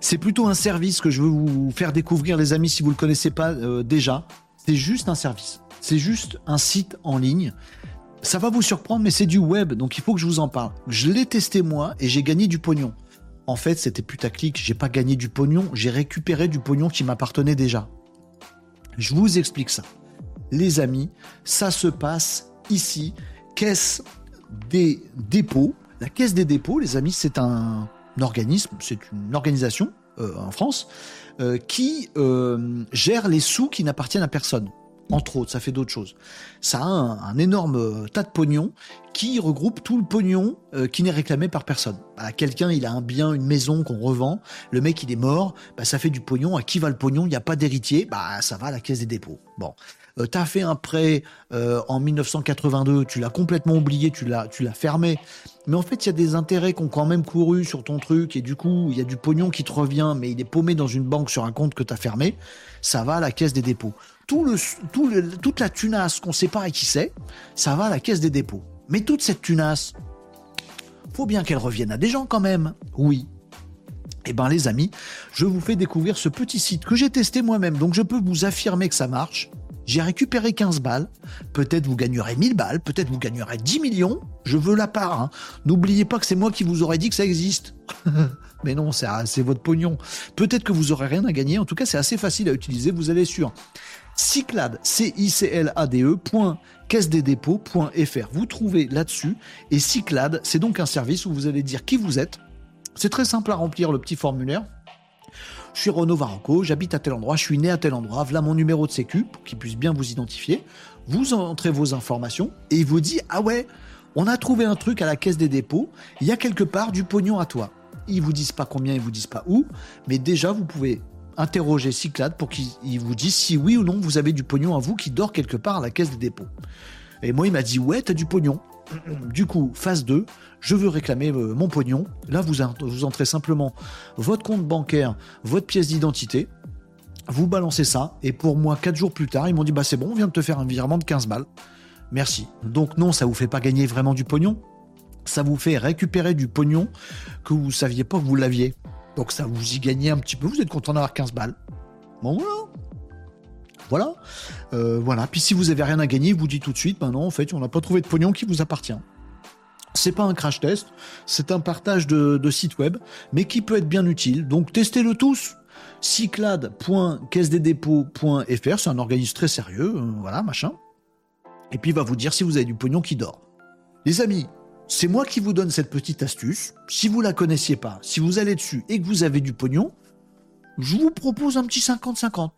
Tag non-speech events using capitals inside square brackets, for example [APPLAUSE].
C'est plutôt un service que je veux vous faire découvrir, les amis, si vous ne le connaissez pas euh, déjà. C'est juste un service. C'est juste un site en ligne. Ça va vous surprendre, mais c'est du web, donc il faut que je vous en parle. Je l'ai testé moi et j'ai gagné du pognon. En fait, c'était putaclic. J'ai pas gagné du pognon, j'ai récupéré du pognon qui m'appartenait déjà. Je vous explique ça. Les amis, ça se passe ici. Caisse des dépôts. La caisse des dépôts, les amis, c'est un organisme, c'est une organisation euh, en France euh, qui euh, gère les sous qui n'appartiennent à personne entre autres, ça fait d'autres choses. Ça a un, énorme euh, tas de pognon qui regroupe tout le pognon euh, qui n'est réclamé par personne. Bah, quelqu'un, il a un bien, une maison qu'on revend, le mec, il est mort, bah, ça fait du pognon. À qui va le pognon? Il n'y a pas d'héritier, bah, ça va à la caisse des dépôts. Bon. Euh, t'as fait un prêt en 1982, tu l'as complètement oublié, tu l'as, tu l'as fermé. Mais en fait, il y a des intérêts qui ont quand même couru sur ton truc et du coup, il y a du pognon qui te revient, mais il est paumé dans une banque sur un compte que tu as fermé. Ça va à la caisse des dépôts toute la tunasse qu'on sait pas à qui c'est, ça va à la caisse des dépôts. Mais toute cette tunasse, faut bien qu'elle revienne à des gens quand même. Oui. Eh ben les amis, je vous fais découvrir ce petit site que j'ai testé moi-même, donc je peux vous affirmer que ça marche. J'ai récupéré 15 balles, peut-être vous gagnerez 1000 balles, peut-être vous gagnerez 10 millions, je veux la part. Hein. N'oubliez pas que c'est moi qui vous aurais dit que ça existe. [LAUGHS] Mais non, c'est votre pognon. Peut-être que vous aurez rien à gagner, en tout cas c'est assez facile à utiliser, vous allez sur Cyclade, c i c l a d e Vous trouvez là-dessus. Et Cyclade, c'est donc un service où vous allez dire qui vous êtes. C'est très simple à remplir le petit formulaire. Je suis Renaud Varocco, j'habite à tel endroit, je suis né à tel endroit, voilà mon numéro de sécu pour qu'il puisse bien vous identifier. Vous entrez vos informations et il vous dit Ah ouais, on a trouvé un truc à la caisse des dépôts, il y a quelque part du pognon à toi. Ils vous disent pas combien, ils vous disent pas où, mais déjà vous pouvez interroger Cyclade pour qu'il vous dise si oui ou non vous avez du pognon à vous qui dort quelque part à la caisse des dépôts. Et moi, il m'a dit ouais, t'as du pognon. [CLEARS THROAT] Du coup, phase 2, je veux réclamer euh, mon pognon. Là, vous, entrez simplement votre compte bancaire, votre pièce d'identité, vous balancez ça, et pour moi, 4 jours plus tard, ils m'ont dit bah c'est bon, on vient de te faire un virement de 15 balles. Merci. Donc non, ça vous fait pas gagner vraiment du pognon, ça vous fait récupérer du pognon que vous saviez pas que vous l'aviez. Donc ça vous y gagnez un petit peu, vous êtes content d'avoir 15 balles. Bon voilà. Voilà. Euh, voilà. Puis si vous avez rien à gagner, vous dites tout de suite, ben non, en fait, on n'a pas trouvé de pognon qui vous appartient. C'est pas un crash test, c'est un partage de, site web, mais qui peut être bien utile. Donc testez-le tous. cyclade.caisse-des-dépôts.fr, c'est un organisme très sérieux, euh, voilà, machin. Et puis il va vous dire si vous avez du pognon qui dort. Les amis, c'est moi qui vous donne cette petite astuce. Si vous la connaissiez pas, si vous allez dessus et que vous avez du pognon, je vous propose un petit 50-50.